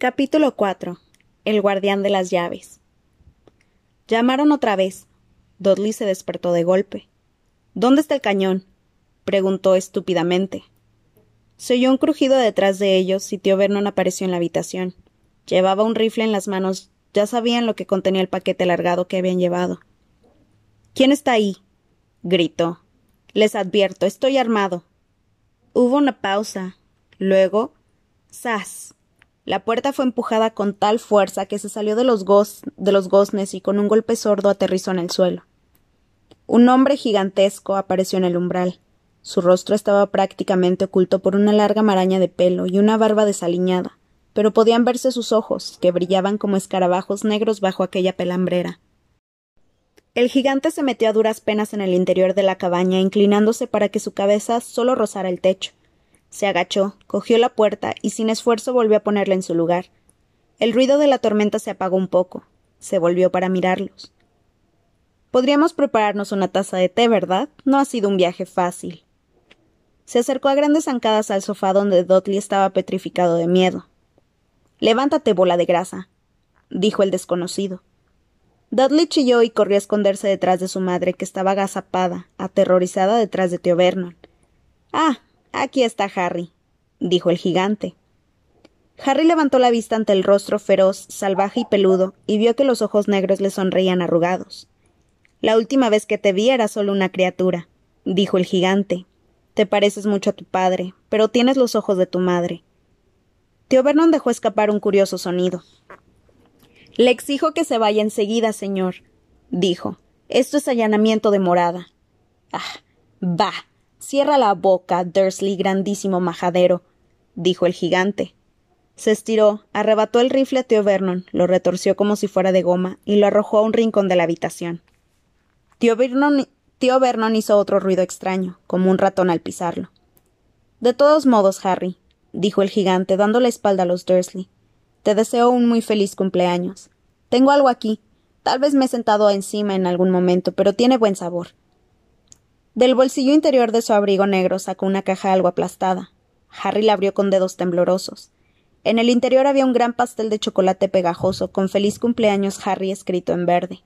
Capítulo 4. El guardián de las llaves. Llamaron otra vez. Dudley se despertó de golpe. ¿Dónde está el cañón? preguntó estúpidamente. Se oyó un crujido detrás de ellos y tío Vernon apareció en la habitación. Llevaba un rifle en las manos. Ya sabían lo que contenía el paquete alargado que habían llevado. ¿Quién está ahí? gritó. Les advierto, estoy armado. Hubo una pausa. Luego. ¡Sas! La puerta fue empujada con tal fuerza que se salió de los, de los goznes y con un golpe sordo aterrizó en el suelo. Un hombre gigantesco apareció en el umbral. Su rostro estaba prácticamente oculto por una larga maraña de pelo y una barba desaliñada, pero podían verse sus ojos, que brillaban como escarabajos negros bajo aquella pelambrera. El gigante se metió a duras penas en el interior de la cabaña, inclinándose para que su cabeza solo rozara el techo. Se agachó, cogió la puerta y sin esfuerzo volvió a ponerla en su lugar. El ruido de la tormenta se apagó un poco. Se volvió para mirarlos. Podríamos prepararnos una taza de té, ¿verdad? No ha sido un viaje fácil. Se acercó a grandes zancadas al sofá donde Dudley estaba petrificado de miedo. Levántate, bola de grasa, dijo el desconocido. Dudley chilló y corrió a esconderse detrás de su madre, que estaba agazapada, aterrorizada detrás de tío Vernon. Ah, aquí está Harry, dijo el gigante. Harry levantó la vista ante el rostro feroz, salvaje y peludo, y vio que los ojos negros le sonreían arrugados. La última vez que te vi era solo una criatura, dijo el gigante. Te pareces mucho a tu padre, pero tienes los ojos de tu madre. Tío Vernon dejó escapar un curioso sonido. Le exijo que se vaya enseguida, señor, dijo. Esto es allanamiento de morada. Ah. Bah. Cierra la boca, Dursley, grandísimo majadero, dijo el gigante. Se estiró, arrebató el rifle a tío Vernon, lo retorció como si fuera de goma y lo arrojó a un rincón de la habitación. Tío Vernon, tío Vernon hizo otro ruido extraño, como un ratón al pisarlo. De todos modos, Harry, dijo el gigante, dando la espalda a los Dursley, te deseo un muy feliz cumpleaños. Tengo algo aquí. Tal vez me he sentado encima en algún momento, pero tiene buen sabor. Del bolsillo interior de su abrigo negro sacó una caja algo aplastada. Harry la abrió con dedos temblorosos. En el interior había un gran pastel de chocolate pegajoso con feliz cumpleaños Harry escrito en verde.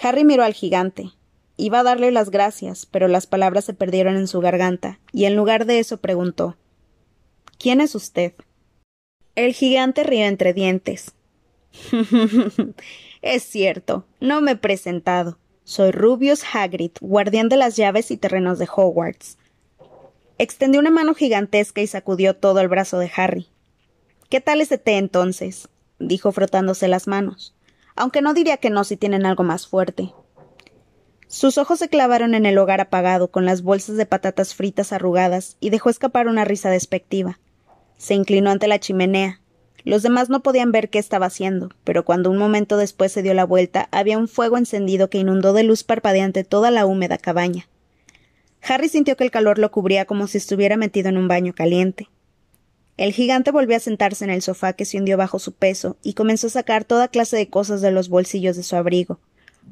Harry miró al gigante. Iba a darle las gracias, pero las palabras se perdieron en su garganta, y en lugar de eso preguntó ¿Quién es usted? El gigante rió entre dientes. es cierto, no me he presentado. Soy Rubius Hagrid, guardián de las llaves y terrenos de Hogwarts. Extendió una mano gigantesca y sacudió todo el brazo de Harry. ¿Qué tal ese té entonces? dijo frotándose las manos. Aunque no diría que no si tienen algo más fuerte. Sus ojos se clavaron en el hogar apagado con las bolsas de patatas fritas arrugadas y dejó escapar una risa despectiva. Se inclinó ante la chimenea. Los demás no podían ver qué estaba haciendo, pero cuando un momento después se dio la vuelta, había un fuego encendido que inundó de luz parpadeante toda la húmeda cabaña. Harry sintió que el calor lo cubría como si estuviera metido en un baño caliente. El gigante volvió a sentarse en el sofá que se hundió bajo su peso y comenzó a sacar toda clase de cosas de los bolsillos de su abrigo.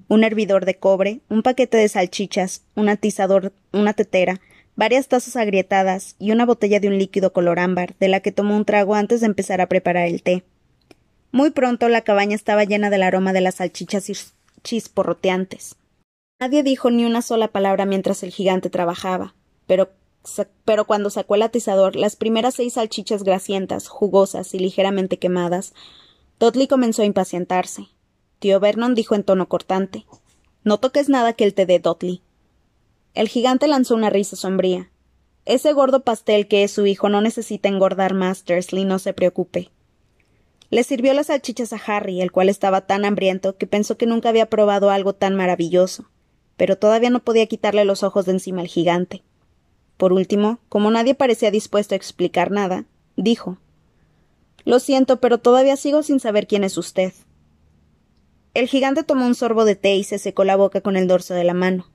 Un hervidor de cobre, un paquete de salchichas, un atizador, una tetera, varias tazas agrietadas y una botella de un líquido color ámbar, de la que tomó un trago antes de empezar a preparar el té. Muy pronto la cabaña estaba llena del aroma de las salchichas chisporroteantes. Nadie dijo ni una sola palabra mientras el gigante trabajaba, pero, pero cuando sacó el atizador, las primeras seis salchichas grasientas, jugosas y ligeramente quemadas, Dudley comenzó a impacientarse. Tío Vernon dijo en tono cortante No toques nada que el té de Dudley. El gigante lanzó una risa sombría. Ese gordo pastel que es su hijo no necesita engordar más, Dursley, no se preocupe. Le sirvió las salchichas a Harry, el cual estaba tan hambriento que pensó que nunca había probado algo tan maravilloso, pero todavía no podía quitarle los ojos de encima al gigante. Por último, como nadie parecía dispuesto a explicar nada, dijo Lo siento, pero todavía sigo sin saber quién es usted. El gigante tomó un sorbo de té y se secó la boca con el dorso de la mano.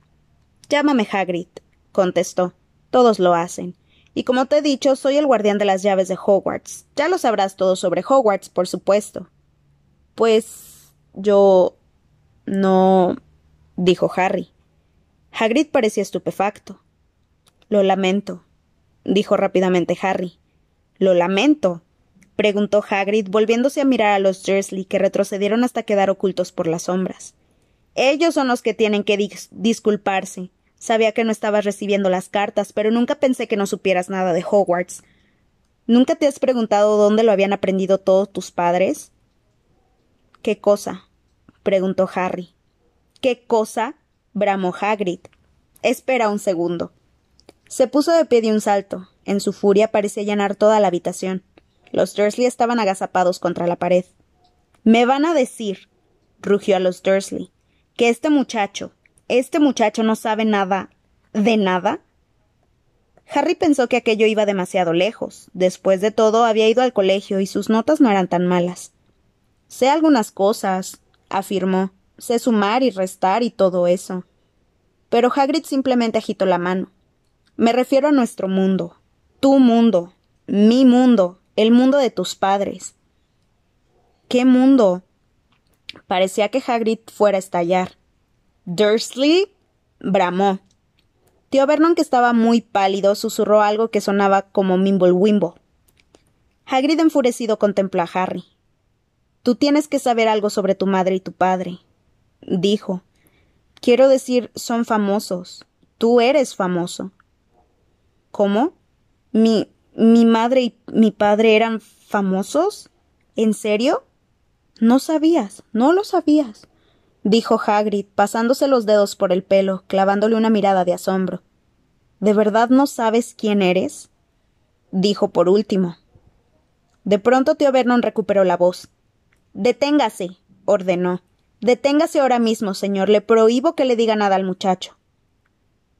Llámame Hagrid, contestó. Todos lo hacen. Y como te he dicho, soy el guardián de las llaves de Hogwarts. Ya lo sabrás todo sobre Hogwarts, por supuesto. Pues. yo. no. dijo Harry. Hagrid parecía estupefacto. Lo lamento, dijo rápidamente Harry. Lo lamento. preguntó Hagrid, volviéndose a mirar a los Dursley, que retrocedieron hasta quedar ocultos por las sombras. Ellos son los que tienen que disculparse. Sabía que no estabas recibiendo las cartas, pero nunca pensé que no supieras nada de Hogwarts. ¿Nunca te has preguntado dónde lo habían aprendido todos tus padres? ¿Qué cosa? preguntó Harry. ¿Qué cosa? bramó Hagrid. Espera un segundo. Se puso de pie de un salto. En su furia parecía llenar toda la habitación. Los Dursley estaban agazapados contra la pared. Me van a decir, rugió a los Dursley, que este muchacho, este muchacho no sabe nada de nada. Harry pensó que aquello iba demasiado lejos. Después de todo, había ido al colegio y sus notas no eran tan malas. Sé algunas cosas, afirmó. Sé sumar y restar y todo eso. Pero Hagrid simplemente agitó la mano. Me refiero a nuestro mundo. Tu mundo. Mi mundo. El mundo de tus padres. ¿Qué mundo? Parecía que Hagrid fuera a estallar. Dursley bramó. Tío Vernon, que estaba muy pálido, susurró algo que sonaba como Mimble Hagrid enfurecido contempló a Harry. Tú tienes que saber algo sobre tu madre y tu padre, dijo. Quiero decir, son famosos. Tú eres famoso. ¿Cómo? ¿Mi, mi madre y mi padre eran famosos? ¿En serio? No sabías, no lo sabías dijo Hagrid, pasándose los dedos por el pelo, clavándole una mirada de asombro. ¿De verdad no sabes quién eres? dijo por último. De pronto tío Vernon recuperó la voz. Deténgase, ordenó. Deténgase ahora mismo, señor. Le prohíbo que le diga nada al muchacho.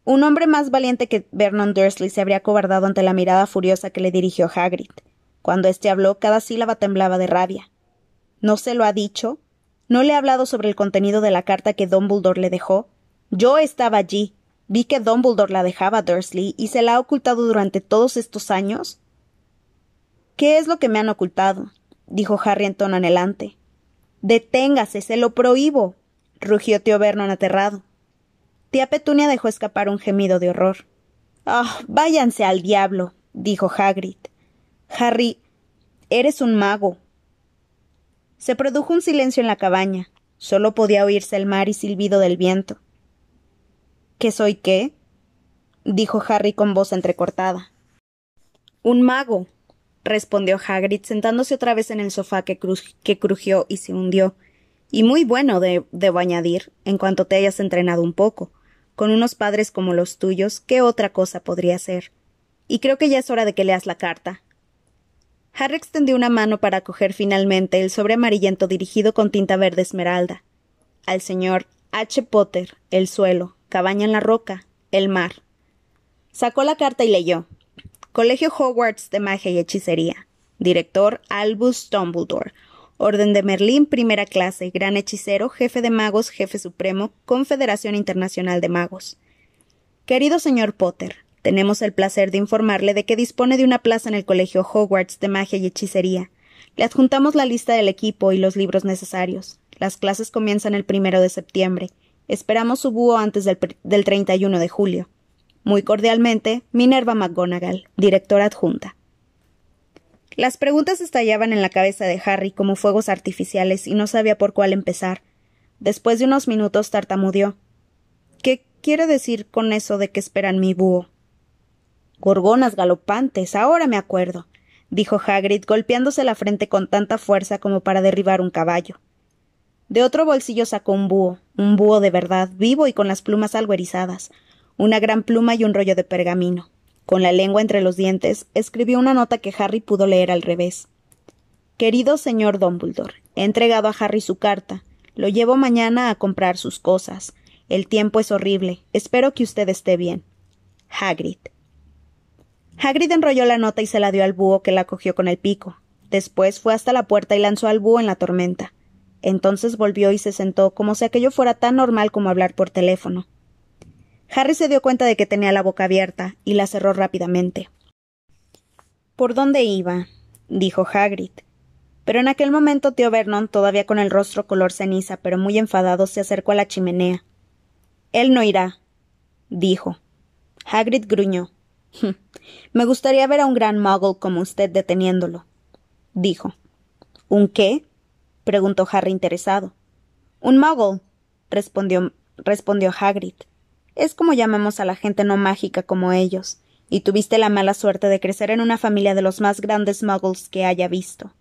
Un hombre más valiente que Vernon Dursley se habría cobardado ante la mirada furiosa que le dirigió Hagrid. Cuando éste habló, cada sílaba temblaba de rabia. ¿No se lo ha dicho? ¿No le ha hablado sobre el contenido de la carta que Dumbledore le dejó? Yo estaba allí. Vi que Dumbledore la dejaba a Dursley y se la ha ocultado durante todos estos años. ¿Qué es lo que me han ocultado? dijo Harry en tono anhelante. Deténgase, se lo prohíbo. rugió tío Vernon aterrado. Tía Petunia dejó escapar un gemido de horror. Ah, váyanse al diablo, dijo Hagrid. Harry, eres un mago, se produjo un silencio en la cabaña. Solo podía oírse el mar y silbido del viento. ¿Qué soy qué? dijo Harry con voz entrecortada. Un mago, respondió Hagrid, sentándose otra vez en el sofá que, que crujió y se hundió. Y muy bueno, debo añadir, en cuanto te hayas entrenado un poco. Con unos padres como los tuyos, ¿qué otra cosa podría ser? Y creo que ya es hora de que leas la carta. Harry extendió una mano para coger finalmente el sobre amarillento dirigido con tinta verde esmeralda. Al señor H. Potter, el suelo, cabaña en la roca, el mar. Sacó la carta y leyó. Colegio Hogwarts de Magia y Hechicería. Director Albus Dumbledore. Orden de Merlín, primera clase, gran hechicero, jefe de magos, jefe supremo, Confederación Internacional de Magos. Querido señor Potter, tenemos el placer de informarle de que dispone de una plaza en el Colegio Hogwarts de Magia y Hechicería. Le adjuntamos la lista del equipo y los libros necesarios. Las clases comienzan el primero de septiembre. Esperamos su búho antes del, del 31 de julio. Muy cordialmente, Minerva McGonagall, directora adjunta. Las preguntas estallaban en la cabeza de Harry como fuegos artificiales y no sabía por cuál empezar. Después de unos minutos tartamudeó. ¿Qué quiere decir con eso de que esperan mi búho? Gorgonas galopantes, ahora me acuerdo, dijo Hagrid, golpeándose la frente con tanta fuerza como para derribar un caballo. De otro bolsillo sacó un búho, un búho de verdad, vivo y con las plumas algo erizadas, una gran pluma y un rollo de pergamino. Con la lengua entre los dientes, escribió una nota que Harry pudo leer al revés. Querido señor Dumbledore, he entregado a Harry su carta. Lo llevo mañana a comprar sus cosas. El tiempo es horrible. Espero que usted esté bien. Hagrid. Hagrid enrolló la nota y se la dio al búho que la cogió con el pico. Después fue hasta la puerta y lanzó al búho en la tormenta. Entonces volvió y se sentó como si aquello fuera tan normal como hablar por teléfono. Harry se dio cuenta de que tenía la boca abierta y la cerró rápidamente. ¿Por dónde iba? dijo Hagrid. Pero en aquel momento tío Vernon, todavía con el rostro color ceniza, pero muy enfadado, se acercó a la chimenea. Él no irá, dijo. Hagrid gruñó. Me gustaría ver a un gran muggle como usted deteniéndolo. dijo. ¿Un qué? preguntó Harry interesado. Un muggle, respondió, Hagrid. Es como llamamos a la gente no mágica como ellos, y tuviste la mala suerte de crecer en una familia de los más grandes muggles que haya visto.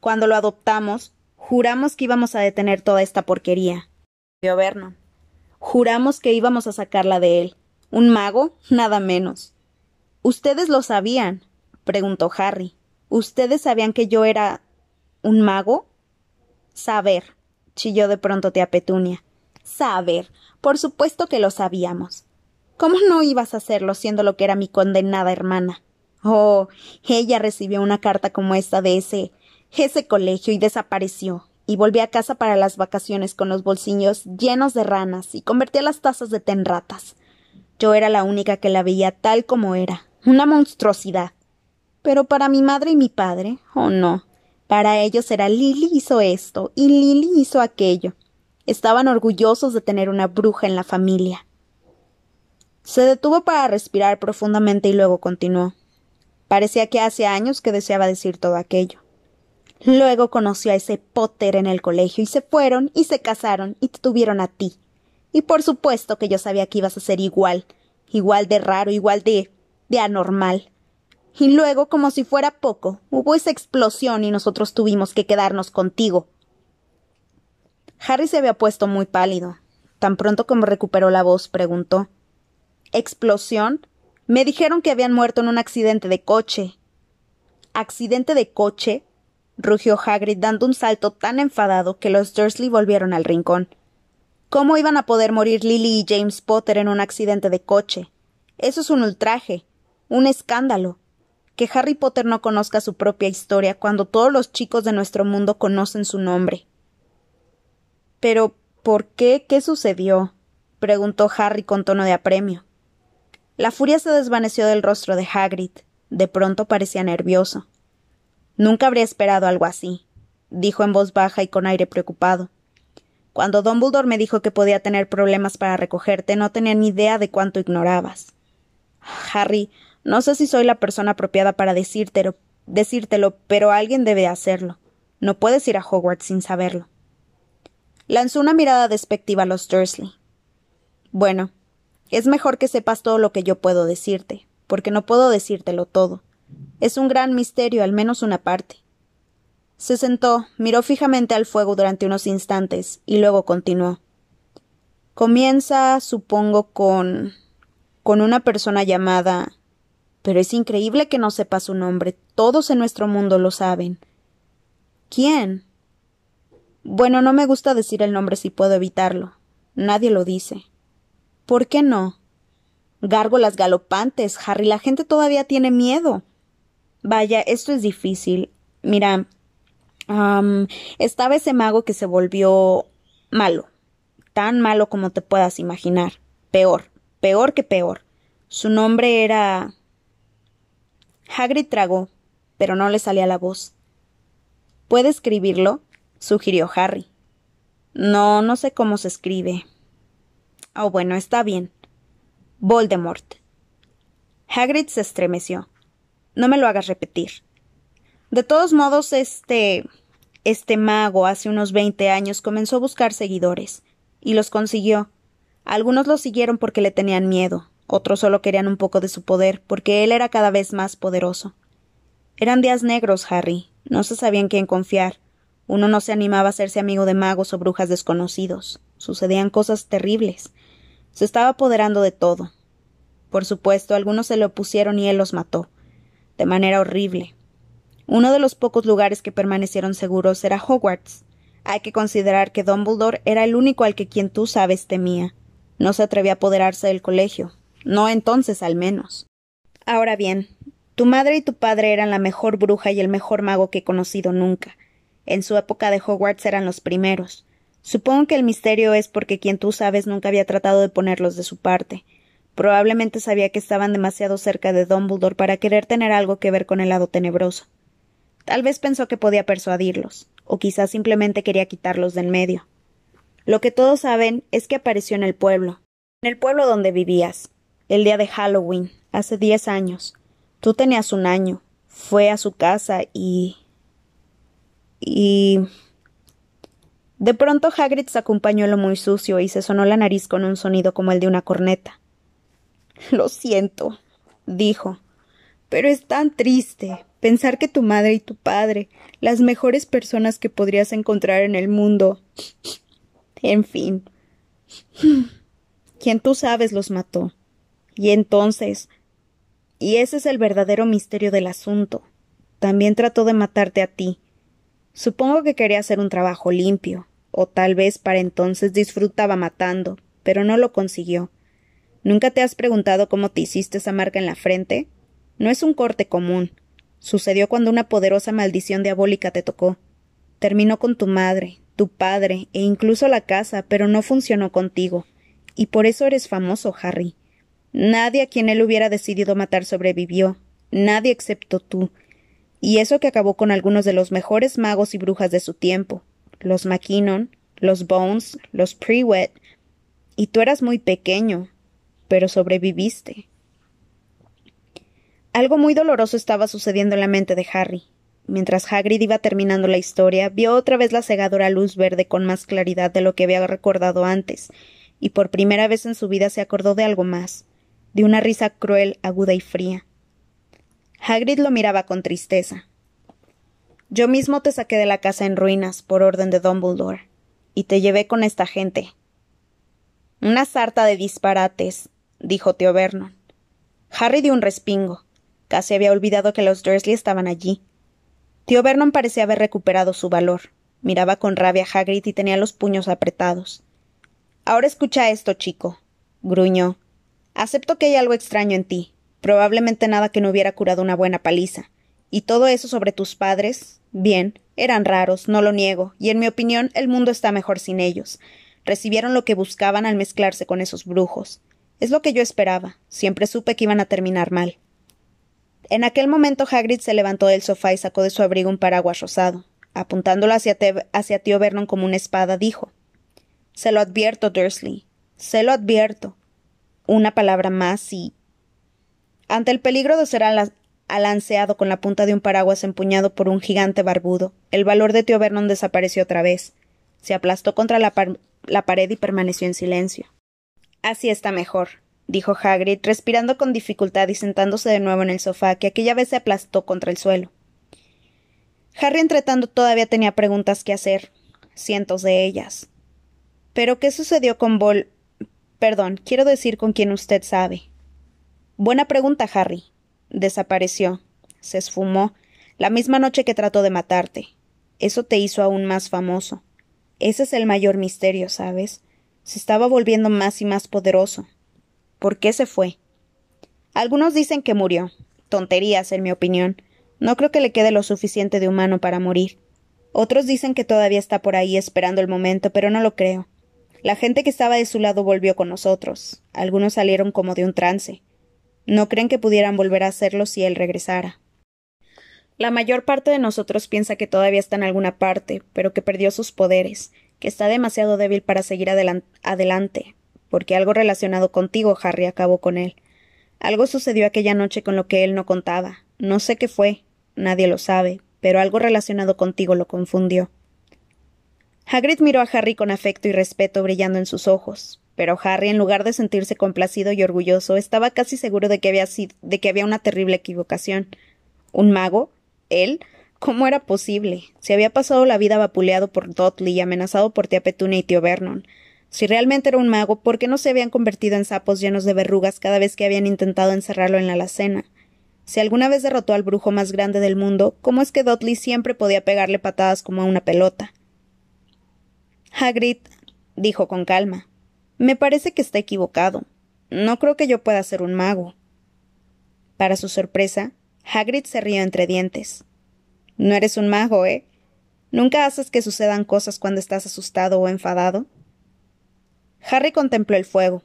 Cuando lo adoptamos, juramos que íbamos a detener toda esta porquería. Vio Vernon. Juramos que íbamos a sacarla de él. ¿Un mago? Nada menos. ¿Ustedes lo sabían? preguntó Harry. ¿Ustedes sabían que yo era un mago? Saber, chilló de pronto tía Petunia. Saber. Por supuesto que lo sabíamos. ¿Cómo no ibas a hacerlo siendo lo que era mi condenada hermana? Oh, ella recibió una carta como esta de ese ese colegio y desapareció, y volví a casa para las vacaciones con los bolsillos llenos de ranas y convertí las tazas de té ratas. Yo era la única que la veía tal como era, una monstruosidad. Pero para mi madre y mi padre, oh no, para ellos era Lily hizo esto y Lily hizo aquello. Estaban orgullosos de tener una bruja en la familia. Se detuvo para respirar profundamente y luego continuó. Parecía que hace años que deseaba decir todo aquello. Luego conoció a ese Potter en el colegio y se fueron y se casaron y te tuvieron a ti. Y por supuesto que yo sabía que ibas a ser igual, igual de raro, igual de de anormal. Y luego, como si fuera poco, hubo esa explosión y nosotros tuvimos que quedarnos contigo. Harry se había puesto muy pálido. Tan pronto como recuperó la voz, preguntó ¿Explosión? Me dijeron que habían muerto en un accidente de coche. ¿Accidente de coche? rugió Hagrid dando un salto tan enfadado que los Dursley volvieron al rincón. ¿Cómo iban a poder morir Lily y James Potter en un accidente de coche? Eso es un ultraje, un escándalo. Que Harry Potter no conozca su propia historia cuando todos los chicos de nuestro mundo conocen su nombre. Pero, ¿por qué? ¿Qué sucedió? preguntó Harry con tono de apremio. La furia se desvaneció del rostro de Hagrid. De pronto parecía nervioso. Nunca habría esperado algo así, dijo en voz baja y con aire preocupado. Cuando Dumbledore me dijo que podía tener problemas para recogerte, no tenía ni idea de cuánto ignorabas. Harry, no sé si soy la persona apropiada para decírtelo, pero alguien debe hacerlo. No puedes ir a Hogwarts sin saberlo. Lanzó una mirada despectiva a los Dursley. Bueno, es mejor que sepas todo lo que yo puedo decirte, porque no puedo decírtelo todo. Es un gran misterio, al menos una parte. Se sentó, miró fijamente al fuego durante unos instantes y luego continuó. Comienza, supongo, con. con una persona llamada. Pero es increíble que no sepa su nombre. Todos en nuestro mundo lo saben. ¿Quién? Bueno, no me gusta decir el nombre si puedo evitarlo. Nadie lo dice. ¿Por qué no? Gárgolas galopantes, Harry. La gente todavía tiene miedo. Vaya, esto es difícil. Mira, estaba ese mago que se volvió malo. Tan malo como te puedas imaginar. Peor, peor que peor. Su nombre era. Hagrid tragó, pero no le salía la voz. ¿Puede escribirlo? sugirió Harry. No, no sé cómo se escribe. Oh, bueno, está bien. Voldemort. Hagrid se estremeció. No me lo hagas repetir. De todos modos, este. este mago hace unos veinte años comenzó a buscar seguidores. Y los consiguió. Algunos lo siguieron porque le tenían miedo, otros solo querían un poco de su poder, porque él era cada vez más poderoso. Eran días negros, Harry. No se sabía en quién confiar. Uno no se animaba a hacerse amigo de magos o brujas desconocidos. Sucedían cosas terribles. Se estaba apoderando de todo. Por supuesto, algunos se le opusieron y él los mató de manera horrible. Uno de los pocos lugares que permanecieron seguros era Hogwarts. Hay que considerar que Dumbledore era el único al que quien tú sabes temía. No se atrevía a apoderarse del colegio. No entonces, al menos. Ahora bien, tu madre y tu padre eran la mejor bruja y el mejor mago que he conocido nunca. En su época de Hogwarts eran los primeros. Supongo que el misterio es porque quien tú sabes nunca había tratado de ponerlos de su parte, Probablemente sabía que estaban demasiado cerca de Dumbledore para querer tener algo que ver con el lado tenebroso. Tal vez pensó que podía persuadirlos, o quizás simplemente quería quitarlos del medio. Lo que todos saben es que apareció en el pueblo, en el pueblo donde vivías, el día de Halloween, hace diez años. Tú tenías un año. Fue a su casa y. Y. De pronto Hagrid sacó un pañuelo muy sucio y se sonó la nariz con un sonido como el de una corneta. Lo siento, dijo. Pero es tan triste pensar que tu madre y tu padre, las mejores personas que podrías encontrar en el mundo. En fin. Quien tú sabes los mató. Y entonces. Y ese es el verdadero misterio del asunto. También trató de matarte a ti. Supongo que quería hacer un trabajo limpio, o tal vez para entonces disfrutaba matando, pero no lo consiguió. ¿Nunca te has preguntado cómo te hiciste esa marca en la frente? No es un corte común. Sucedió cuando una poderosa maldición diabólica te tocó. Terminó con tu madre, tu padre e incluso la casa, pero no funcionó contigo. Y por eso eres famoso, Harry. Nadie a quien él hubiera decidido matar sobrevivió. Nadie excepto tú. Y eso que acabó con algunos de los mejores magos y brujas de su tiempo. Los Mackinnon, los Bones, los Prewet. Y tú eras muy pequeño, pero sobreviviste. Algo muy doloroso estaba sucediendo en la mente de Harry. Mientras Hagrid iba terminando la historia, vio otra vez la cegadora luz verde con más claridad de lo que había recordado antes, y por primera vez en su vida se acordó de algo más, de una risa cruel, aguda y fría. Hagrid lo miraba con tristeza. Yo mismo te saqué de la casa en ruinas, por orden de Dumbledore, y te llevé con esta gente. Una sarta de disparates, dijo tío Vernon. Harry dio un respingo. Casi había olvidado que los Dursley estaban allí. Tío Vernon parecía haber recuperado su valor. Miraba con rabia a Hagrid y tenía los puños apretados. Ahora escucha esto, chico, gruñó. Acepto que hay algo extraño en ti, probablemente nada que no hubiera curado una buena paliza. Y todo eso sobre tus padres, bien, eran raros, no lo niego, y en mi opinión el mundo está mejor sin ellos. Recibieron lo que buscaban al mezclarse con esos brujos. Es lo que yo esperaba. Siempre supe que iban a terminar mal. En aquel momento Hagrid se levantó del sofá y sacó de su abrigo un paraguas rosado. Apuntándolo hacia, tío Vernon como una espada, dijo Se lo advierto, Dursley. Se lo advierto. Una palabra más y. Ante el peligro de ser alanceado con la punta de un paraguas empuñado por un gigante barbudo, el valor de tío Vernon desapareció otra vez. Se aplastó contra la pared y permaneció en silencio. Así está mejor, dijo Hagrid, respirando con dificultad y sentándose de nuevo en el sofá, que aquella vez se aplastó contra el suelo. Harry, entretanto, todavía tenía preguntas que hacer, cientos de ellas. Pero ¿qué sucedió con Vol? Perdón, quiero decir con quien usted sabe. Buena pregunta, Harry. Desapareció. Se esfumó. La misma noche que trató de matarte. Eso te hizo aún más famoso. Ese es el mayor misterio, ¿sabes? Se estaba volviendo más y más poderoso. ¿Por qué se fue? Algunos dicen que murió. Tonterías, en mi opinión. No creo que le quede lo suficiente de humano para morir. Otros dicen que todavía está por ahí esperando el momento, pero no lo creo. La gente que estaba de su lado volvió con nosotros. Algunos salieron como de un trance. No creen que pudieran volver a hacerlo si él regresara. La mayor parte de nosotros piensa que todavía está en alguna parte, pero que perdió sus poderes, que está demasiado débil para seguir adelante, porque algo relacionado contigo, Harry, acabó con él. Algo sucedió aquella noche con lo que él no contaba. No sé qué fue, nadie lo sabe, pero algo relacionado contigo lo confundió. Hagrid miró a Harry con afecto y respeto brillando en sus ojos, pero Harry, en lugar de sentirse complacido y orgulloso, estaba casi seguro de que había, de que había una terrible equivocación. ¿Un mago? ¿Él? ¿Cómo era posible? Se había pasado la vida vapuleado por Dudley y amenazado por tía Petunia y tío Vernon. Si realmente era un mago, ¿por qué no se habían convertido en sapos llenos de verrugas cada vez que habían intentado encerrarlo en la alacena? Si alguna vez derrotó al brujo más grande del mundo, ¿cómo es que Dudley siempre podía pegarle patadas como a una pelota? Hagrid dijo con calma. Me parece que está equivocado. No creo que yo pueda ser un mago. Para su sorpresa, Hagrid se rió entre dientes. No eres un mago, ¿eh? ¿Nunca haces que sucedan cosas cuando estás asustado o enfadado? Harry contempló el fuego.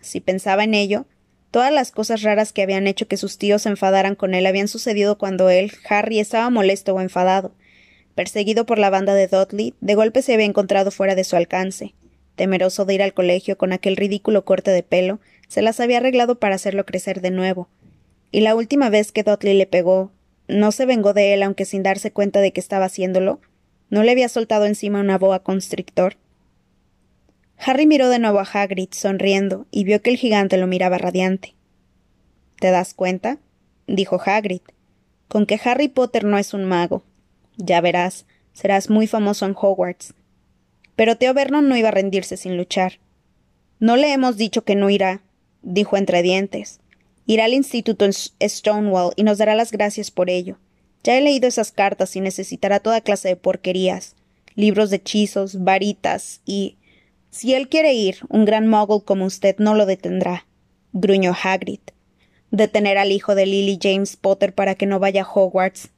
Si pensaba en ello, todas las cosas raras que habían hecho que sus tíos se enfadaran con él habían sucedido cuando él, Harry, estaba molesto o enfadado. Perseguido por la banda de Dudley, de golpe se había encontrado fuera de su alcance. Temeroso de ir al colegio con aquel ridículo corte de pelo, se las había arreglado para hacerlo crecer de nuevo. Y la última vez que Dudley le pegó, ¿No se vengó de él aunque sin darse cuenta de que estaba haciéndolo? ¿No le había soltado encima una boa constrictor? Harry miró de nuevo a Hagrid, sonriendo, y vio que el gigante lo miraba radiante. ¿Te das cuenta? dijo Hagrid. Con que Harry Potter no es un mago. Ya verás, serás muy famoso en Hogwarts. Pero Theo Vernon no iba a rendirse sin luchar. No le hemos dicho que no irá, dijo entre dientes. Irá al instituto en Stonewall y nos dará las gracias por ello. Ya he leído esas cartas y necesitará toda clase de porquerías, libros de hechizos, varitas y. Si él quiere ir, un gran mogul como usted no lo detendrá, gruñó Hagrid. Detener al hijo de Lily James Potter para que no vaya a Hogwarts.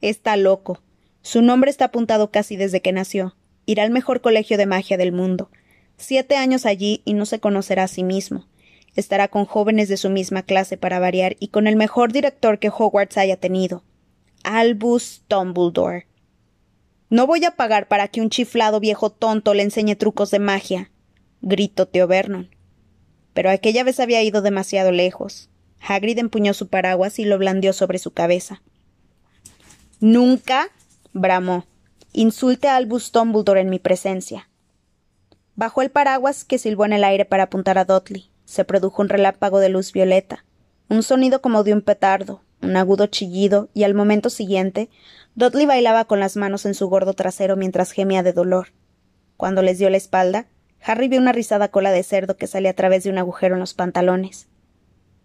Está loco. Su nombre está apuntado casi desde que nació. Irá al mejor colegio de magia del mundo. Siete años allí y no se conocerá a sí mismo. Estará con jóvenes de su misma clase para variar y con el mejor director que Hogwarts haya tenido. Albus Dumbledore. No voy a pagar para que un chiflado viejo tonto le enseñe trucos de magia, gritó Theo Vernon. Pero aquella vez había ido demasiado lejos. Hagrid empuñó su paraguas y lo blandió sobre su cabeza. Nunca, bramó, insulte a Albus Dumbledore en mi presencia. Bajó el paraguas que silbó en el aire para apuntar a Dudley. Se produjo un relámpago de luz violeta, un sonido como de un petardo, un agudo chillido, y al momento siguiente, Dudley bailaba con las manos en su gordo trasero mientras gemía de dolor. Cuando les dio la espalda, Harry vio una rizada cola de cerdo que salía a través de un agujero en los pantalones.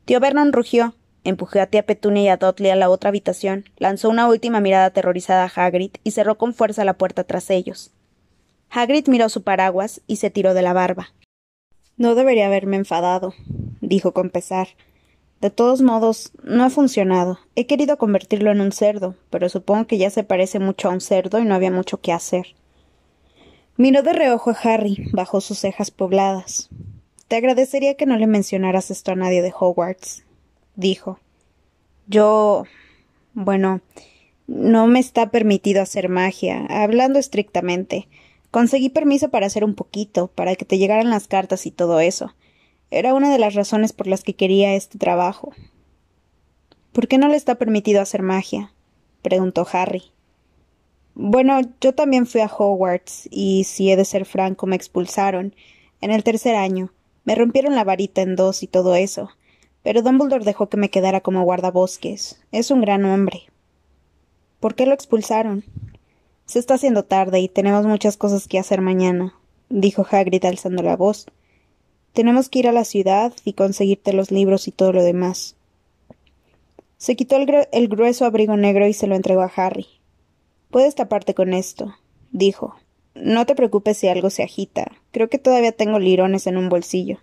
Tío Vernon rugió, empujó a tía Petunia y a Dudley a la otra habitación, lanzó una última mirada aterrorizada a Hagrid y cerró con fuerza la puerta tras ellos. Hagrid miró su paraguas y se tiró de la barba. No debería haberme enfadado, dijo con pesar. De todos modos, no ha funcionado. He querido convertirlo en un cerdo, pero supongo que ya se parece mucho a un cerdo y no había mucho que hacer. Miró de reojo a Harry, bajo sus cejas pobladas. Te agradecería que no le mencionaras esto a nadie de Hogwarts, dijo. Yo. bueno. no me está permitido hacer magia, hablando estrictamente. Conseguí permiso para hacer un poquito, para que te llegaran las cartas y todo eso. Era una de las razones por las que quería este trabajo. ¿Por qué no le está permitido hacer magia? preguntó Harry. Bueno, yo también fui a Hogwarts, y si he de ser franco, me expulsaron. En el tercer año. Me rompieron la varita en dos y todo eso. Pero Dumbledore dejó que me quedara como guardabosques. Es un gran hombre. ¿Por qué lo expulsaron? Se está haciendo tarde y tenemos muchas cosas que hacer mañana, dijo Hagrid alzando la voz. Tenemos que ir a la ciudad y conseguirte los libros y todo lo demás. Se quitó el, grueso abrigo negro y se lo entregó a Harry. Puedes taparte con esto, dijo. No te preocupes si algo se agita. Creo que todavía tengo lirones en un bolsillo.